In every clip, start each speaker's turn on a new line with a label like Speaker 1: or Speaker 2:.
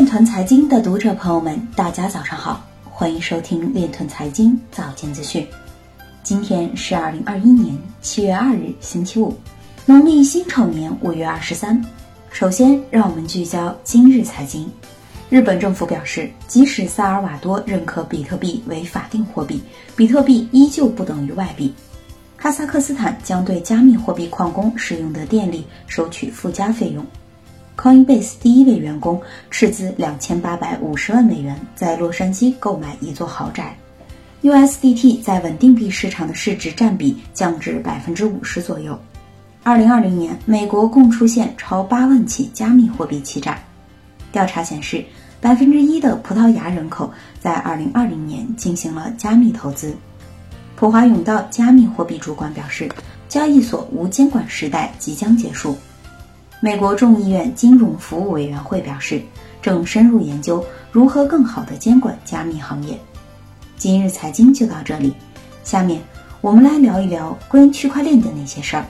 Speaker 1: 链团财经的读者朋友们，大家早上好，欢迎收听链团财经早间资讯。今天是二零二一年七月二日，星期五，农历辛丑年五月二十三。首先，让我们聚焦今日财经。日本政府表示，即使萨尔瓦多认可比特币为法定货币，比特币依旧不等于外币。哈萨克斯坦将对加密货币矿工使用的电力收取附加费用。Coinbase 第一位员工斥资两千八百五十万美元在洛杉矶购买一座豪宅。USDT 在稳定币市场的市值占比降至百分之五十左右。二零二零年，美国共出现超八万起加密货币欺诈。调查显示，百分之一的葡萄牙人口在二零二零年进行了加密投资。普华永道加密货币主管表示，交易所无监管时代即将结束。美国众议院金融服务委员会表示，正深入研究如何更好地监管加密行业。今日财经就到这里，下面我们来聊一聊关于区块链的那些事儿。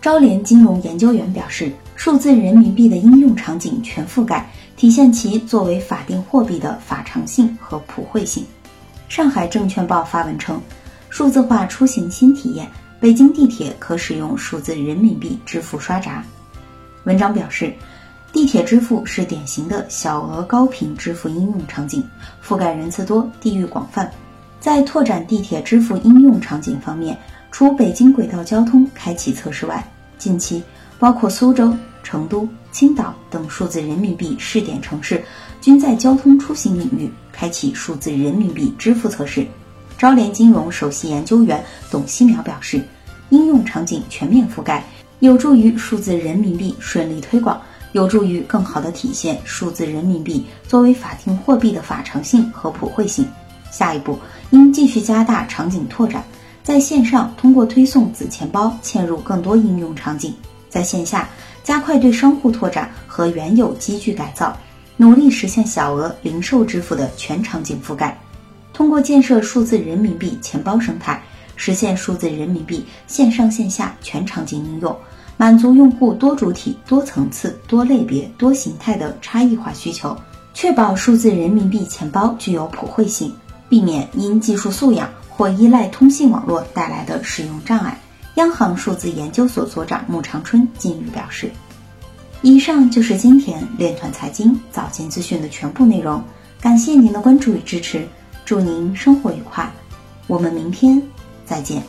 Speaker 1: 招联金融研究员表示，数字人民币的应用场景全覆盖。体现其作为法定货币的法偿性和普惠性。上海证券报发文称，数字化出行新体验，北京地铁可使用数字人民币支付刷闸。文章表示，地铁支付是典型的小额高频支付应用场景，覆盖人次多、地域广泛。在拓展地铁支付应用场景方面，除北京轨道交通开启测试外，近期包括苏州。成都、青岛等数字人民币试点城市均在交通出行领域开启数字人民币支付测试。招联金融首席研究员董希淼表示，应用场景全面覆盖，有助于数字人民币顺利推广，有助于更好地体现数字人民币作为法定货币的法偿性和普惠性。下一步应继续加大场景拓展，在线上通过推送子钱包嵌入更多应用场景，在线下。加快对商户拓展和原有机具改造，努力实现小额零售支付的全场景覆盖。通过建设数字人民币钱包生态，实现数字人民币线上线下全场景应用，满足用户多主体、多层次、多类别、多形态的差异化需求，确保数字人民币钱包具有普惠性，避免因技术素养或依赖通信网络带来的使用障碍。央行数字研究所所长穆长春近日表示：“以上就是今天链团财经早间资讯的全部内容，感谢您的关注与支持，祝您生活愉快，我们明天再见。”